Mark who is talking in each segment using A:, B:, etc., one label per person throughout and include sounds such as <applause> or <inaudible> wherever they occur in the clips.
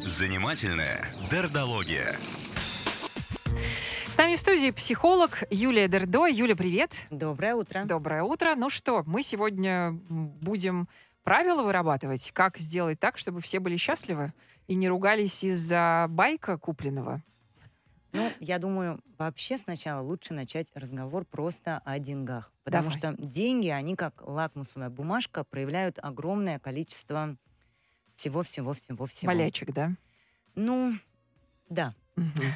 A: Занимательная дердология.
B: С нами в студии психолог Юлия Дердо. Юля, привет.
C: Доброе утро.
B: Доброе утро. Ну что, мы сегодня будем правила вырабатывать, как сделать так, чтобы все были счастливы и не ругались из-за байка купленного.
C: Ну, я думаю, вообще сначала лучше начать разговор просто о деньгах. Потому
B: Давай.
C: что деньги, они как лакмусовая бумажка, проявляют огромное количество всего-всего-всего-всего.
B: Болячек, да?
C: Ну, да.
B: Мгм.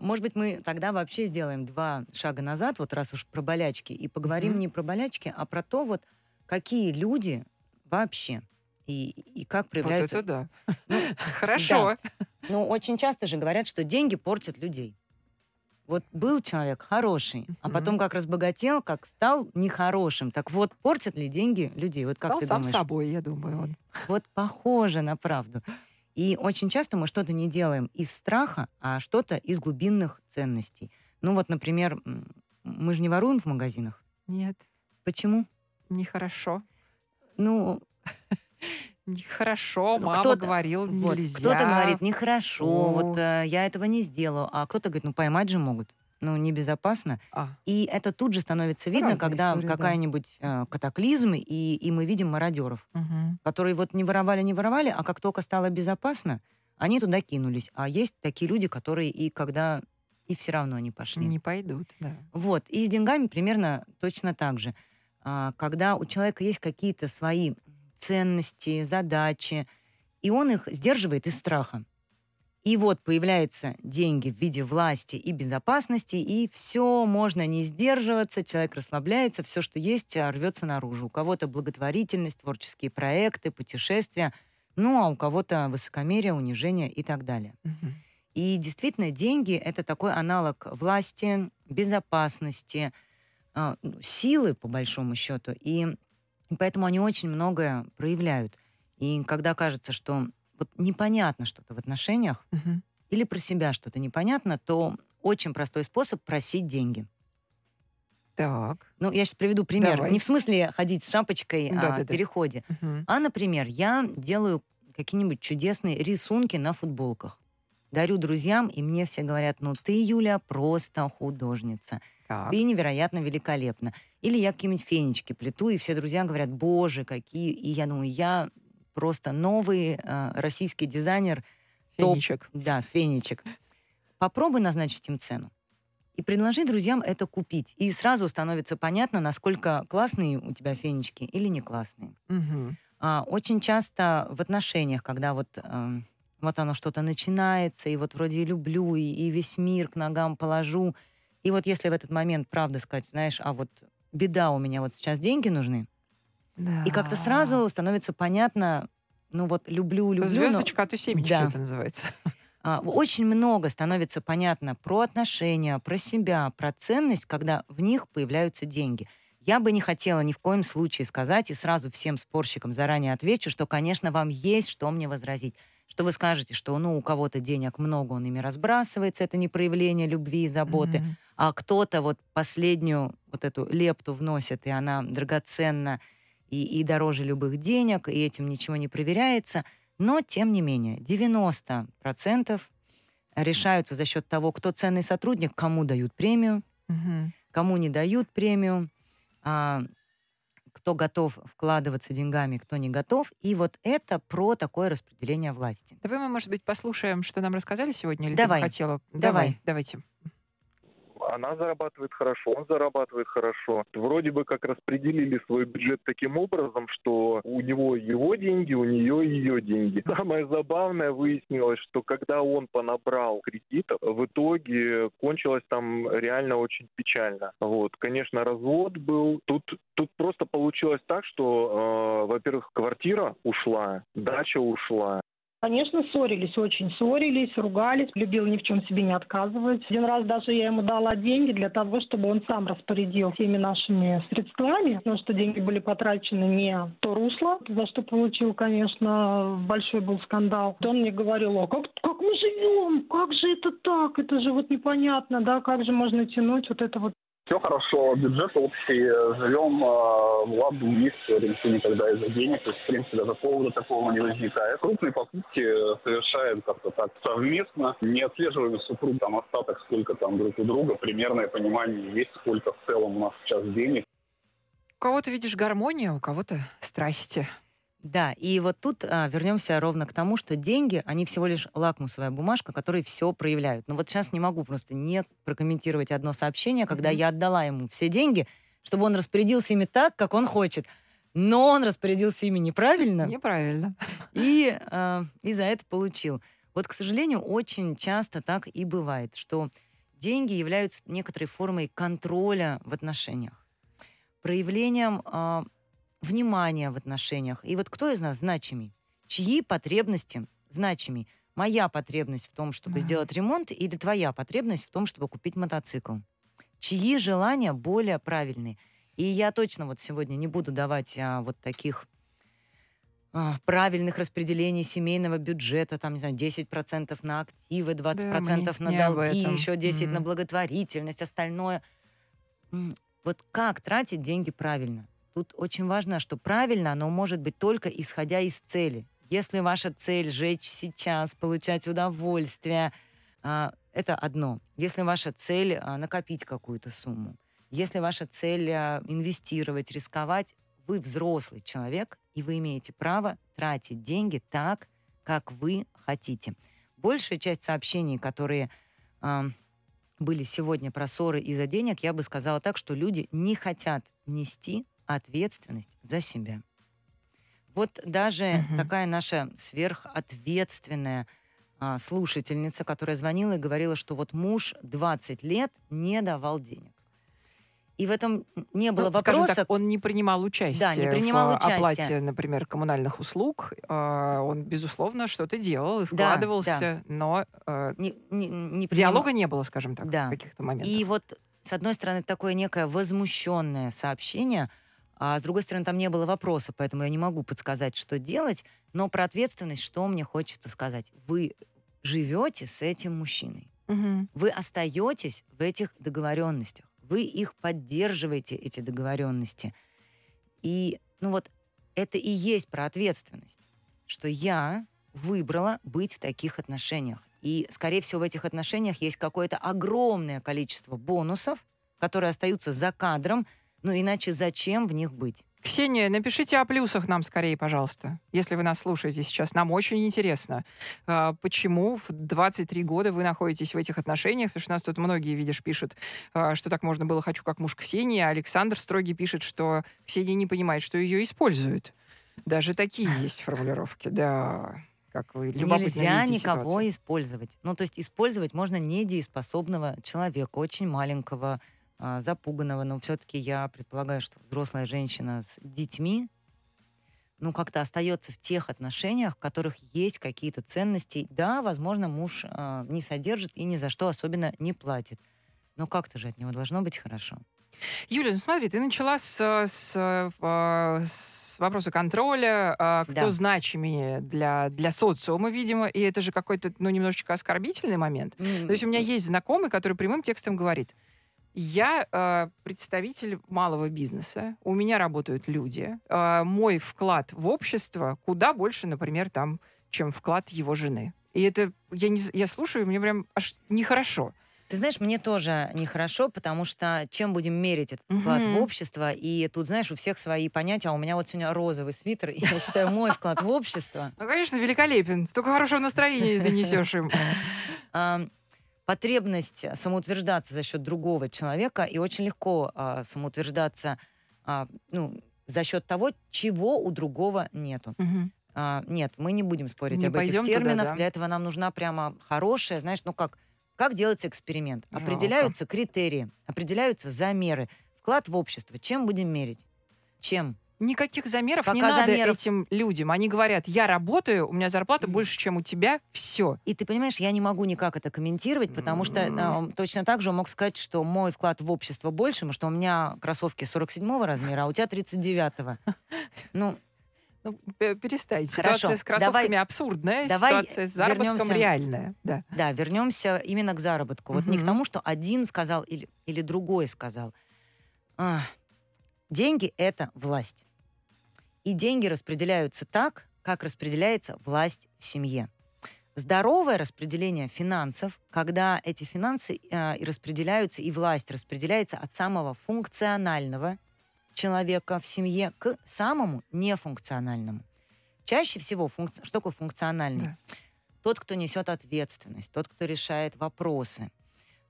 C: Может быть, мы тогда вообще сделаем два шага назад, вот раз уж про болячки, и поговорим не про болячки, а про то, вот какие люди вообще и, и как
B: Вот
C: проявляются
B: это да. <laughs> Хорошо.
C: Ну, очень часто же говорят, что деньги портят людей. Вот был человек хороший, а потом как разбогател, как стал нехорошим. Так вот, портят ли деньги людей? Вот как
B: Стал
C: ты
B: сам
C: думаешь?
B: собой, я думаю. он.
C: Вот похоже на правду. И очень часто мы что-то не делаем из страха, а что-то из глубинных ценностей. Ну вот, например, мы же не воруем в магазинах.
B: Нет,
C: Почему?
B: нехорошо.
C: Ну,
B: Нехорошо, мама
C: кто-то-
B: говорил,
C: вот,
B: нельзя.
C: кто-то говорит, нехорошо,
B: О.
C: вот э, я этого не сделаю. А кто-то говорит, ну поймать же могут. Ну, небезопасно.
B: А,
C: И это тут же становится видно,
B: Разные
C: когда
B: истории, да.
C: какая-нибудь э, катаклизм, и, и мы видим мародеров,
B: мгм.
C: которые вот не воровали, не воровали, а как только стало безопасно, они туда кинулись. А есть такие люди, которые и когда и все равно не пошли.
B: Не пойдут, да.
C: Вот. И с деньгами примерно точно так же. А, Когда у человека есть какие-то свои ценности, задачи, и он их сдерживает из страха. И вот появляются деньги в виде власти и безопасности, и все, можно не сдерживаться, человек расслабляется, все, что есть, а, рвется наружу. У кого-то благотворительность, творческие проекты, путешествия, ну а у кого-то высокомерие, унижение и так далее.
B: Мгм.
C: И действительно, деньги — это такой аналог власти, безопасности, а, ну, силы, по большому счету. И поэтому они очень многое проявляют. И когда кажется, что вот непонятно что-то в отношениях,
B: Мгм.
C: или про себя что-то непонятно, то очень простой способ просить деньги.
B: Так.
C: Ну, я сейчас приведу пример.
B: Давай.
C: Не в смысле ходить с шапочкой а
B: Да-да-да.
C: в переходе,
B: Мгм.
C: а, например, я делаю какие-нибудь чудесные рисунки на футболках. Дарю друзьям, и мне все говорят, ну ты, Юля, просто художница.
B: Так.
C: Ты невероятно великолепна. Или я какие-нибудь фенечки плету, и все друзья говорят, боже, какие. И я думаю, я просто новый э, российский дизайнер. топ.
B: Фенечек.
C: Да, фенечек. Попробуй назначить им цену. И предложи друзьям это купить. И сразу становится понятно, насколько классные у тебя фенечки или не классные.
B: Мгм.
C: А, очень часто в отношениях, когда вот, эм, вот оно что-то начинается, и вот вроде и люблю, и, и весь мир к ногам положу. И вот если в этот момент правда сказать, знаешь, а вот беда у меня, вот сейчас деньги нужны, и как-то
B: Да.
C: сразу становится понятно, ну вот люблю, люблю. но-
B: Звездочка, а то семечки
C: Да.
B: это называется. <laughs>
C: а, очень много становится понятно про отношения, про себя, про ценность, когда в них появляются деньги. Я бы не хотела ни в коем случае сказать, и сразу всем спорщикам заранее отвечу, что, конечно, вам есть что мне возразить. Что вы скажете, что ну, у кого-то денег много, он ими разбрасывается, это не проявление любви и заботы,
B: Мгм.
C: а кто-то вот последнюю вот эту лепту вносит, и она драгоценна и, и дороже любых денег, и этим ничего не проверяется. Но, тем не менее, 90% решаются за счет того, кто ценный сотрудник, кому дают премию,
B: Мгм.
C: кому не дают премию, а, кто готов вкладываться деньгами, кто не готов. И вот это про такое распределение власти.
B: Давай мы, может быть, послушаем, что нам рассказали сегодня, или
C: Давай.
B: ты хотела?
C: Давай.
B: Давайте.
D: Она зарабатывает хорошо, он зарабатывает хорошо. Вроде бы как распределили свой бюджет таким образом, что у него его деньги, у нее ее деньги. <laughs> Самое забавное выяснилось, что когда он понабрал кредитов, в итоге кончилось там реально очень печально. Вот, конечно, развод был. Тут тут просто получилось так, что, э, во-первых, квартира ушла, дача ушла,
E: Конечно, ссорились, очень ссорились, ругались. Любил ни в чем себе не отказывать. Один раз даже я ему дала деньги для того, чтобы он сам распорядил всеми нашими средствами, потому что деньги были потрачены не в то русло, за что получил, конечно, большой был скандал. Он мне говорил, а как, как мы живем? Как же это так? Это же вот непонятно, да? Как же можно тянуть вот это вот
A: Все хорошо, бюджет общий, живем э, в ладу вместе, никто никогда из-за денег, то есть, в принципе, даже повода такого не возникает. Крупные покупки совершаем как-то так совместно, не отслеживаем супруг там остаток, сколько там друг у друга, примерное понимание есть, сколько в целом у нас сейчас денег.
B: У кого-то видишь гармония, у кого-то страсти.
C: Да, и вот тут а, вернемся ровно к тому, что деньги, они всего лишь лакмусовая бумажка, которые все проявляют. Но вот сейчас не могу просто не прокомментировать одно сообщение, когда mm-hmm. я отдала ему все деньги, чтобы он распорядился ими так, как он хочет. Но он распорядился ими неправильно.
B: Неправильно.
C: И, э, и за это получил. Вот, к сожалению, очень часто так и бывает, что деньги являются некоторой формой контроля в отношениях, проявлением э, внимания в отношениях. И вот кто из нас значимый? Чьи потребности значимый? Моя потребность в том, чтобы да. сделать ремонт, или твоя потребность в том, чтобы купить мотоцикл? Чьи желания более правильные? И я точно вот сегодня не буду давать а, вот таких а, правильных распределений семейного бюджета, там, не знаю, 10% на активы, 20% да, на долги, еще 10% mm-hmm. на благотворительность, остальное. Вот как тратить деньги правильно? Тут очень важно, что правильно оно может быть только исходя из цели. Если ваша цель жечь сейчас, получать удовольствие, а, это одно. Если ваша цель а, накопить какую-то сумму, если ваша цель а, инвестировать, рисковать, вы взрослый человек, и вы имеете право тратить деньги так, как вы хотите. Большая часть сообщений, которые были сегодня про ссоры из-за денег, я бы сказала так, что люди не хотят нести ответственность за себя. Вот даже угу. такая наша сверхответственная а, слушательница, которая звонила и говорила, что вот муж 20 лет не давал денег. И в этом не было ну, вопроса.
B: так, он не принимал участие
C: да, не принимал
B: в
C: участие.
B: оплате, например, коммунальных услуг. А, он, безусловно, что-то делал и вкладывался, да, да. но э, не, не, не принимал. диалога не было, скажем так, да. в каких-то моментах.
C: И вот, с одной стороны, такое некое возмущенное сообщение – а с другой стороны, там не было вопроса, поэтому я не могу подсказать, что делать. Но про ответственность, что мне хочется сказать. Вы живете с этим мужчиной. Угу. Вы остаетесь в этих договоренностях. Вы их поддерживаете, эти договоренности. И, ну вот, это и есть про ответственность. Что я выбрала быть в таких отношениях. И, скорее всего, в этих отношениях есть какое-то огромное количество бонусов, которые остаются за кадром, ну иначе зачем в них быть?
B: Ксения, напишите о плюсах нам скорее, пожалуйста, если вы нас слушаете сейчас. Нам очень интересно, а, почему в 23 года вы находитесь в этих отношениях, потому что у нас тут многие, видишь, пишут, а, что так можно было «хочу как муж Ксении», а Александр Строгий пишет, что Ксения не понимает, что ее используют. Даже такие <laughs> есть формулировки, да. Как вы
C: Нельзя никого
B: ситуацию.
C: использовать. Ну, то есть использовать можно недееспособного человека, очень маленького, а, запуганного, но все-таки я предполагаю, что взрослая женщина с детьми, ну, как-то остается в тех отношениях, в которых есть какие-то ценности. Да, возможно, муж э, не содержит и ни за что особенно не платит. Но как-то же от него должно быть хорошо.
B: Юля, ну смотри, ты начала с, с, а, с вопроса контроля, кто да. значимее для, для социума, видимо, и это же какой-то, ну, немножечко оскорбительный момент. Mm-hmm. То есть у меня есть знакомый, который прямым текстом говорит, я э, представитель малого бизнеса, у меня работают люди. Э, мой вклад в общество куда больше, например, там, чем вклад его жены. И это я, не, я слушаю, мне прям аж нехорошо.
C: Ты знаешь, мне тоже нехорошо, потому что чем будем мерить этот вклад mm-hmm. в общество? И тут, знаешь, у всех свои понятия. А у меня вот сегодня розовый свитер, и я считаю, мой вклад в общество.
B: Ну, конечно, великолепен. Столько хорошего настроения ты несешь им <laughs>
C: потребность самоутверждаться за счет другого человека, и очень легко а, самоутверждаться а, ну, за счет того, чего у другого нету. Угу. А, нет, мы не будем спорить не об этих терминах. Туда, да? Для этого нам нужна прямо хорошая, знаешь, ну как, как делается эксперимент. Жалко. Определяются критерии, определяются замеры. Вклад в общество. Чем будем мерить? Чем?
B: Никаких замеров Пока не надо замеров... этим людям. Они говорят, я работаю, у меня зарплата больше, чем у тебя, все.
C: И ты понимаешь, я не могу никак это комментировать, потому что э, точно так же он мог сказать, что мой вклад в общество больше, что у меня кроссовки 47 размера, а у тебя 39-го. Ну,
B: Ну, перестань. Хорошо. Ситуация с кроссовками давай, абсурдная, давай ситуация с заработком вернемся, реальная. Да.
C: да, вернемся именно к заработку. Угу. Вот не к тому, что один сказал или, или другой сказал. А, деньги — это власть. И деньги распределяются так, как распределяется власть в семье. Здоровое распределение финансов, когда эти финансы э, распределяются, и власть распределяется от самого функционального человека в семье к самому нефункциональному. Чаще всего, функци... что такое функциональный? Да. Тот, кто несет ответственность, тот, кто решает вопросы,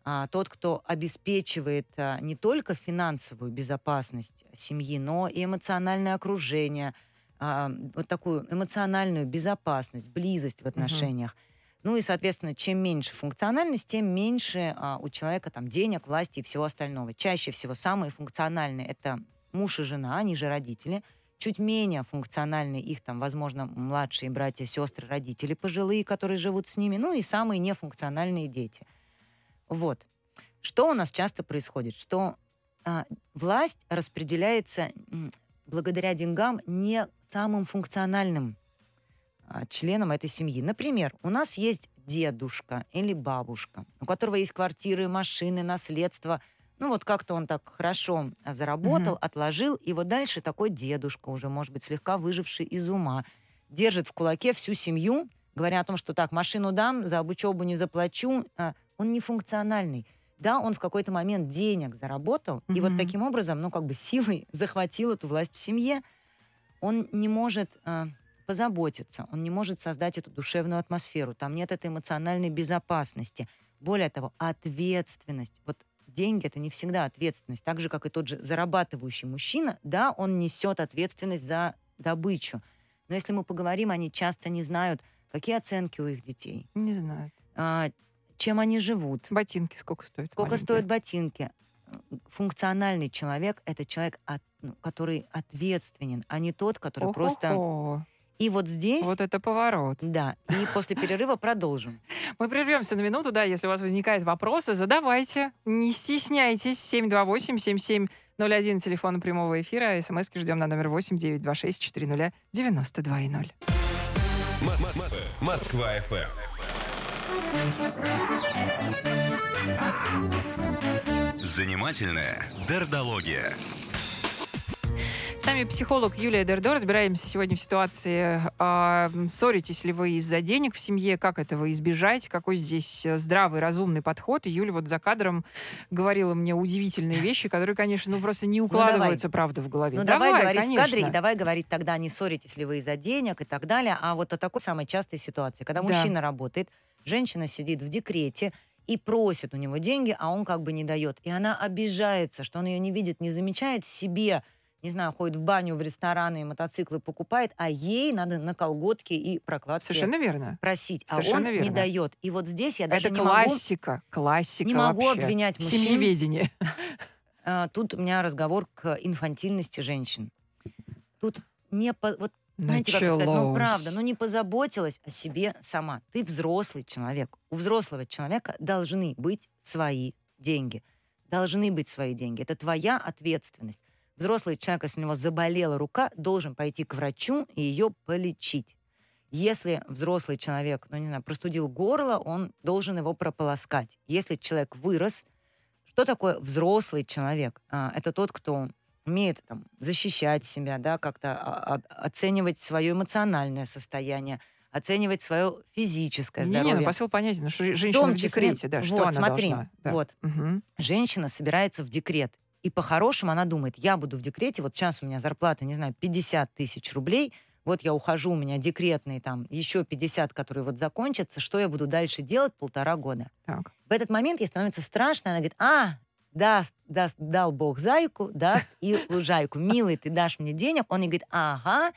C: а, тот, кто обеспечивает а, не только финансовую безопасность семьи, но и эмоциональное окружение, а, вот такую эмоциональную безопасность, близость в отношениях. Угу. Ну и, соответственно, чем меньше функциональность, тем меньше а, у человека там денег, власти и всего остального. Чаще всего самые функциональные это муж и жена, они же родители. Чуть менее функциональные их там, возможно, младшие братья, сестры, родители пожилые, которые живут с ними. Ну и самые нефункциональные дети. Вот. Что у нас часто происходит? Что а, власть распределяется благодаря деньгам не самым функциональным а, членам этой семьи. Например, у нас есть дедушка или бабушка, у которого есть квартиры, машины, наследство – ну вот как-то он так хорошо а, заработал, угу. отложил, и вот дальше такой дедушка уже, может быть, слегка выживший из ума, держит в кулаке всю семью, говоря о том, что так, машину дам, за учебу не заплачу. А, он не функциональный. Да, он в какой-то момент денег заработал, угу. и вот таким образом, ну как бы силой <laughs> захватил эту власть в семье. Он не может а, позаботиться, он не может создать эту душевную атмосферу, там нет этой эмоциональной безопасности. Более того, ответственность. Вот деньги — это не всегда ответственность. Так же, как и тот же зарабатывающий мужчина, да, он несет ответственность за добычу. Но если мы поговорим, они часто не знают, какие оценки у их детей.
B: Не знают.
C: Чем они живут.
B: Ботинки сколько стоят?
C: Сколько маленькие? стоят ботинки. Функциональный человек — это человек, от, ну, который ответственен, а не тот, который О-хо-хо. просто и вот здесь...
B: Вот это поворот.
C: Да. И после перерыва продолжим. <laughs>
B: Мы прервемся на минуту, да, если у вас возникают вопросы, задавайте, не стесняйтесь. 728-7701, телефон прямого эфира, смски ждем на номер 8 926 400 92
F: Москва ФМ. Занимательная дердология.
B: С нами психолог Юлия Дердо. Разбираемся сегодня в ситуации, э, ссоритесь ли вы из-за денег в семье, как этого избежать, какой здесь здравый, разумный подход. И Юля вот за кадром говорила мне удивительные вещи, которые, конечно, ну просто не ну, укладываются, ну, правда, в голове.
C: Ну давай, давай говорить конечно. в кадре, и давай говорить тогда, не ссоритесь ли вы из-за денег и так далее, а вот о такой самой частой ситуации, когда да. мужчина работает, женщина сидит в декрете, и просит у него деньги, а он как бы не дает. И она обижается, что он ее не видит, не замечает себе не знаю, ходит в баню, в рестораны, мотоциклы покупает, а ей надо на колготки и прокладки
B: Совершенно верно.
C: просить, а Совершенно он верно. не дает. И вот здесь я даже
B: Это
C: не
B: классика,
C: могу,
B: классика
C: не могу вообще. обвинять мужчин.
B: Семьеведение. <laughs>
C: А, тут у меня разговор к инфантильности женщин. Тут не по, вот знаете, как сказать, ну правда, ну не позаботилась о себе сама. Ты взрослый человек. У взрослого человека должны быть свои деньги. Должны быть свои деньги. Это твоя ответственность. Взрослый человек, если у него заболела рука, должен пойти к врачу и ее полечить. Если взрослый человек, ну не знаю, простудил горло, он должен его прополоскать. Если человек вырос, что такое взрослый человек? А, это тот, кто умеет там, защищать себя, да, как-то а, а, оценивать свое эмоциональное состояние, оценивать свое физическое здоровье. Не,
B: не, ну посыл понятен, ну, что женщина в, в декрете, да, что
C: вот,
B: она
C: смотри,
B: должна.
C: Да. Вот, угу. женщина собирается в декрет, и по-хорошему она думает, я буду в декрете, вот сейчас у меня зарплата, не знаю, 50 тысяч рублей, вот я ухожу, у меня декретные там еще 50, которые вот закончатся, что я буду дальше делать полтора года.
B: Так.
C: В этот момент ей становится страшно, она говорит, а, даст, даст, дал Бог зайку, даст и лужайку. Милый, ты дашь мне денег? Он ей говорит, ага.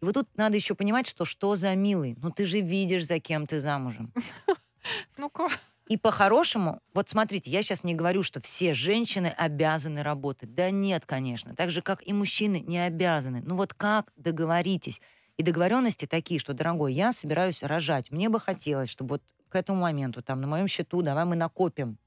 C: И вот тут надо еще понимать, что что за милый? Ну ты же видишь, за кем ты замужем. <laughs>
B: Ну-ка.
C: И по-хорошему, вот смотрите, я сейчас не говорю, что все женщины обязаны работать. Да нет, конечно. Так же, как и мужчины не обязаны. Ну вот как договоритесь? И договоренности такие, что, дорогой, я собираюсь рожать. Мне бы хотелось, чтобы вот к этому моменту, там, на моем счету, давай мы накопим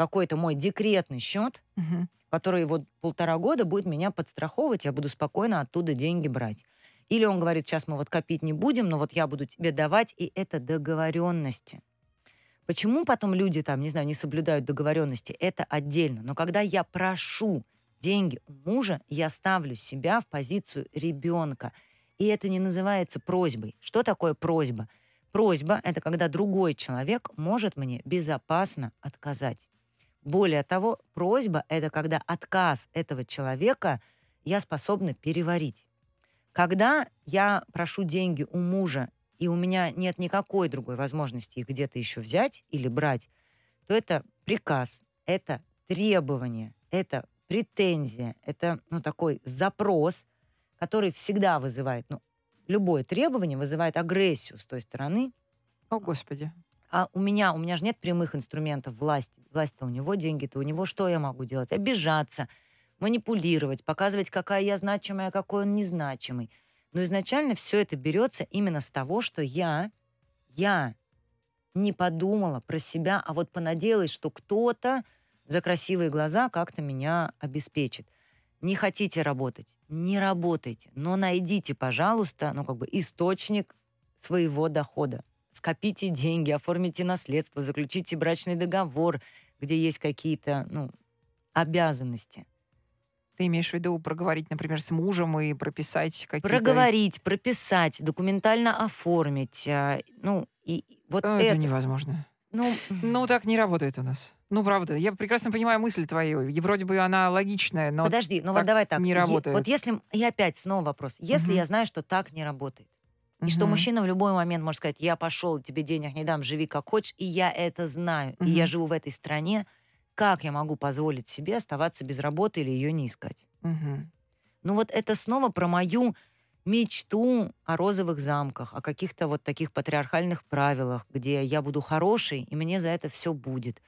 C: какой-то мой декретный счет, угу. который вот полтора года будет меня подстраховывать, я буду спокойно оттуда деньги брать. Или он говорит, сейчас мы вот копить не будем, но вот я буду тебе давать, и это договоренности. Почему потом люди там, не знаю, не соблюдают договоренности, это отдельно. Но когда я прошу деньги у мужа, я ставлю себя в позицию ребенка. И это не называется просьбой. Что такое просьба? Просьба — это когда другой человек может мне безопасно отказать. Более того, просьба — это когда отказ этого человека я способна переварить. Когда я прошу деньги у мужа, и у меня нет никакой другой возможности их где-то еще взять или брать, то это приказ, это требование, это претензия, это ну, такой запрос, который всегда вызывает, ну, любое требование вызывает агрессию с той стороны.
B: О, Господи.
C: А у меня, у меня же нет прямых инструментов власти. Власть-то у него, деньги-то у него. Что я могу делать? Обижаться, манипулировать, показывать, какая я значимая, а какой он незначимый. Но изначально все это берется именно с того, что я, я не подумала про себя, а вот понадеялась, что кто-то за красивые глаза как-то меня обеспечит. Не хотите работать? Не работайте, но найдите, пожалуйста, ну как бы источник своего дохода. Скопите деньги, оформите наследство, заключите брачный договор, где есть какие-то ну, обязанности.
B: Ты имеешь в виду проговорить, например, с мужем и прописать какие-то...
C: Проговорить, прописать, документально оформить. А, ну, и вот
B: это... Это невозможно.
C: Ну,
B: ну, так не работает у нас. Ну, правда, я прекрасно понимаю мысль твою. И вроде бы она логичная, но
C: Подожди, ну вот давай так.
B: Не работает.
C: вот если... И опять снова вопрос. Если угу. я знаю, что так не работает, и что мужчина в любой момент может сказать, я пошел, тебе денег не дам, живи как хочешь, и я это знаю, и я живу в этой стране, как я могу позволить себе оставаться без работы или ее не искать? Ну вот это снова про мою мечту о розовых замках, о каких-то вот таких патриархальных правилах, где я буду хорошей, и мне за это все будет.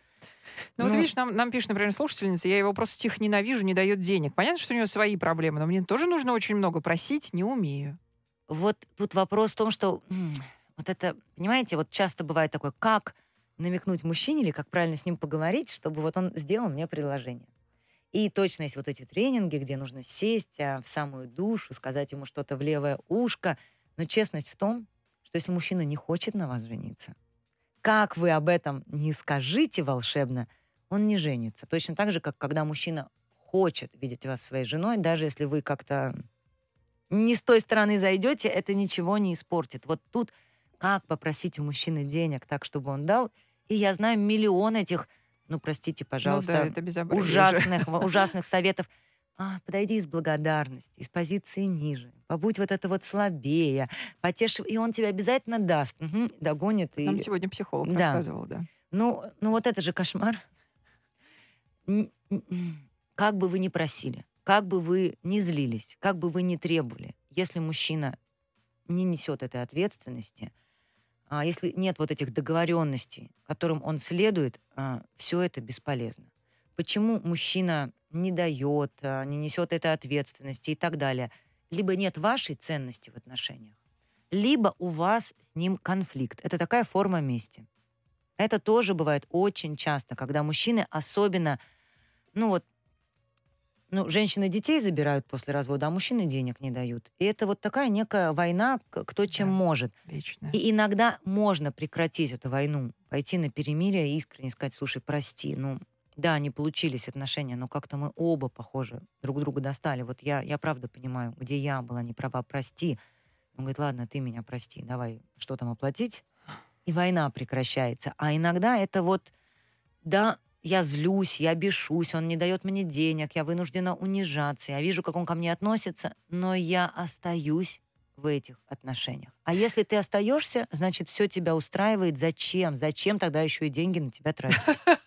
B: Ну, ну вот видишь, нам, нам пишет, например, слушательница, я его просто тихо ненавижу, не дает денег. Понятно, что у него свои проблемы, но мне тоже нужно очень много просить, не умею.
C: Вот тут вопрос в том, что вот это, понимаете, вот часто бывает такое, как намекнуть мужчине или как правильно с ним поговорить, чтобы вот он сделал мне предложение. И точно есть вот эти тренинги, где нужно сесть а, в самую душу, сказать ему что-то в левое ушко. Но честность в том, что если мужчина не хочет на вас жениться, как вы об этом не скажите волшебно, он не женится. Точно так же, как когда мужчина хочет видеть вас своей женой, даже если вы как-то не с той стороны зайдете, это ничего не испортит. Вот тут как попросить у мужчины денег так, чтобы он дал. И я знаю миллион этих, ну, простите, пожалуйста,
B: ну, да,
C: ужасных, <laughs> ужасных советов. А, подойди из благодарности, из позиции ниже, побудь вот это вот слабее, потешь, и он тебе обязательно даст, угу, догонит.
B: Нам и... сегодня психолог да. рассказывал, да.
C: Ну, ну вот это же кошмар. Как бы вы ни просили, как бы вы ни злились, как бы вы ни требовали, если мужчина не несет этой ответственности, а если нет вот этих договоренностей, которым он следует, а, все это бесполезно. Почему мужчина не дает, а, не несет этой ответственности и так далее? Либо нет вашей ценности в отношениях, либо у вас с ним конфликт. Это такая форма мести. Это тоже бывает очень часто, когда мужчины особенно, ну вот, ну, женщины детей забирают после развода, а мужчины денег не дают. И это вот такая некая война, кто чем да, может.
B: Вечно.
C: И иногда можно прекратить эту войну, пойти на перемирие и искренне сказать, слушай, прости, ну, да, не получились отношения, но как-то мы оба, похоже, друг друга достали. Вот я, я правда понимаю, где я была не права, прости. Он говорит, ладно, ты меня прости, давай что там оплатить. И война прекращается. А иногда это вот, да, я злюсь, я бешусь, он не дает мне денег, я вынуждена унижаться, я вижу, как он ко мне относится, но я остаюсь в этих отношениях. А если ты остаешься, значит, все тебя устраивает. Зачем? Зачем тогда еще и деньги на тебя тратить? <laughs>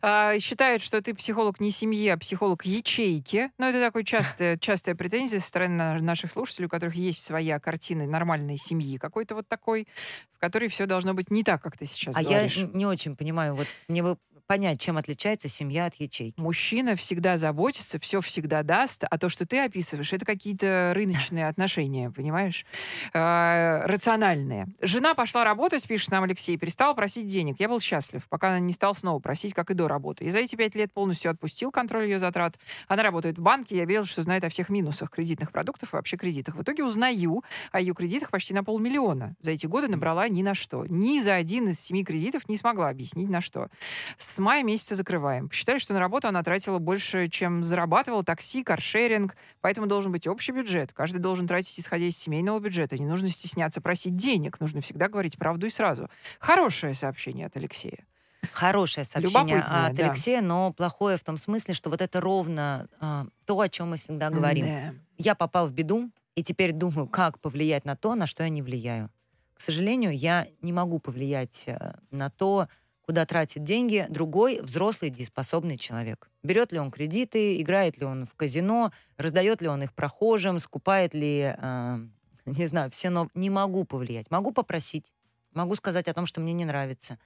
B: А, считают, что ты психолог не семьи, а психолог ячейки. Но это такая частая, <laughs> частая претензия со стороны наших слушателей, у которых есть своя картина нормальной семьи. Какой-то вот такой, в которой все должно быть не так, как ты сейчас
C: а
B: говоришь.
C: А я не очень понимаю. Вот мне бы понять, чем отличается семья от ячейки.
B: Мужчина всегда заботится, все всегда даст, а то, что ты описываешь, это какие-то рыночные отношения, понимаешь? Э, рациональные. Жена пошла работать, пишет нам Алексей, перестала просить денег. Я был счастлив, пока она не стал снова просить, как и до работы. И за эти пять лет полностью отпустил контроль ее затрат. Она работает в банке, я верил, что знает о всех минусах кредитных продуктов и вообще кредитах. В итоге узнаю о ее кредитах почти на полмиллиона. За эти годы набрала ни на что. Ни за один из семи кредитов не смогла объяснить на что. С мая месяца закрываем. Посчитали, что на работу она тратила больше, чем зарабатывала такси, каршеринг, поэтому должен быть общий бюджет. Каждый должен тратить, исходя из семейного бюджета. Не нужно стесняться просить денег, нужно всегда говорить правду и сразу. Хорошее сообщение от Алексея.
C: Хорошее сообщение от да. Алексея, но плохое в том смысле, что вот это ровно э, то, о чем мы всегда говорим. Да. Я попал в беду, и теперь думаю, как повлиять на то, на что я не влияю. К сожалению, я не могу повлиять э, на то, куда тратит деньги другой взрослый дееспособный человек. Берет ли он кредиты, играет ли он в казино, раздает ли он их прохожим, скупает ли, э, <laughs> не знаю, все, но не могу повлиять. Могу попросить, могу сказать о том, что мне не нравится,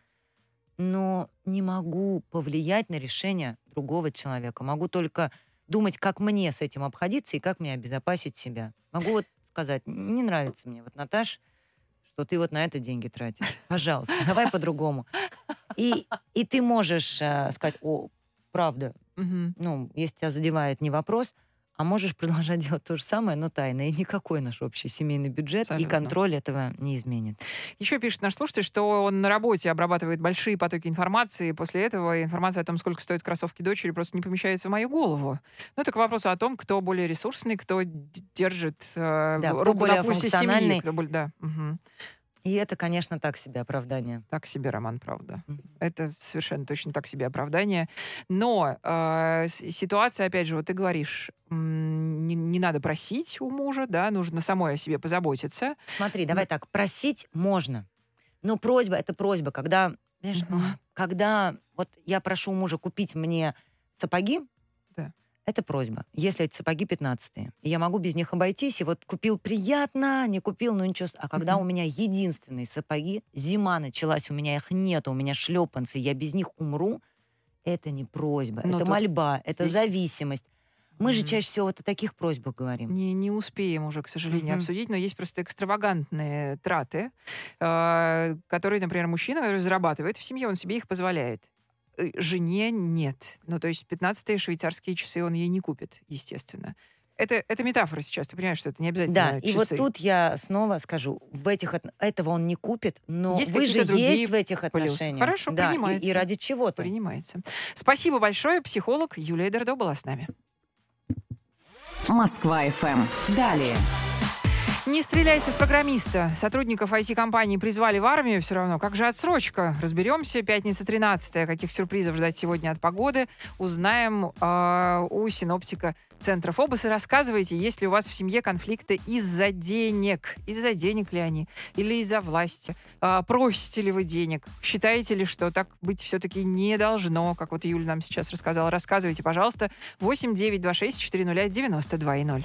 C: но не могу повлиять на решение другого человека. Могу только думать, как мне с этим обходиться и как мне обезопасить себя. Могу вот сказать, не нравится мне, вот, Наташ, что ты вот на это деньги тратишь. Пожалуйста, давай по-другому. И, и ты можешь э, сказать, о, правда, угу. ну, если тебя задевает не вопрос, а можешь продолжать делать то же самое, но тайно. И никакой наш общий семейный бюджет Абсолютно. и контроль этого не изменит.
B: Еще пишет наш слушатель, что он на работе обрабатывает большие потоки информации. И после этого информация о том, сколько стоят кроссовки дочери, просто не помещается в мою голову. Ну, это к вопросу о том, кто более ресурсный, кто держит э, да, руку на пульсе семьи. Кто более, да. Угу.
C: И это, конечно, так себе оправдание.
B: Так себе роман, правда. Mm-hmm. Это совершенно точно так себе оправдание. Но э, ситуация, опять же, вот ты говоришь, не, не надо просить у мужа, да, нужно самой о себе позаботиться.
C: Смотри, давай так, просить можно, но просьба это просьба, когда, знаешь, mm-hmm. когда вот я прошу мужа купить мне сапоги, это просьба. Если эти сапоги 15 я могу без них обойтись, и вот купил приятно, не купил, ну ничего. А когда у меня единственные сапоги, зима началась, у меня их нет, у меня шлепанцы, я без них умру, это не просьба, Но ну, это мольба, это здесь... зависимость. Мы mm-hmm. же чаще всего вот о таких просьбах говорим.
B: Не, не успеем уже, к сожалению, mm-hmm. обсудить, но есть просто экстравагантные траты, э, которые, например, мужчина, который зарабатывает в семье, он себе их позволяет. Э, жене нет. Ну, то есть 15-е швейцарские часы он ей не купит, естественно. Это, это метафора сейчас, ты понимаешь, что это не обязательно
C: Да, часы. и вот тут я снова скажу, в этих этого он не купит, но есть вы же есть в этих отношениях.
B: Хорошо,
C: да,
B: принимается.
C: И, и ради чего-то.
B: Принимается. Спасибо большое. Психолог Юлия Дердо была с нами.
G: Москва FM. Далее.
B: Не стреляйте в программиста. Сотрудников IT-компании призвали в армию все равно. Как же отсрочка? Разберемся. Пятница 13 Каких сюрпризов ждать сегодня от погоды? Узнаем э, у синоптика Центра Фобос рассказывайте, есть ли у вас в семье конфликты из-за денег. Из-за денег ли они? Или из-за власти? Э, просите ли вы денег? Считаете ли, что так быть все-таки не должно? Как вот Юля нам сейчас рассказала. Рассказывайте, пожалуйста. 8 9 2 6 4 0 92 0.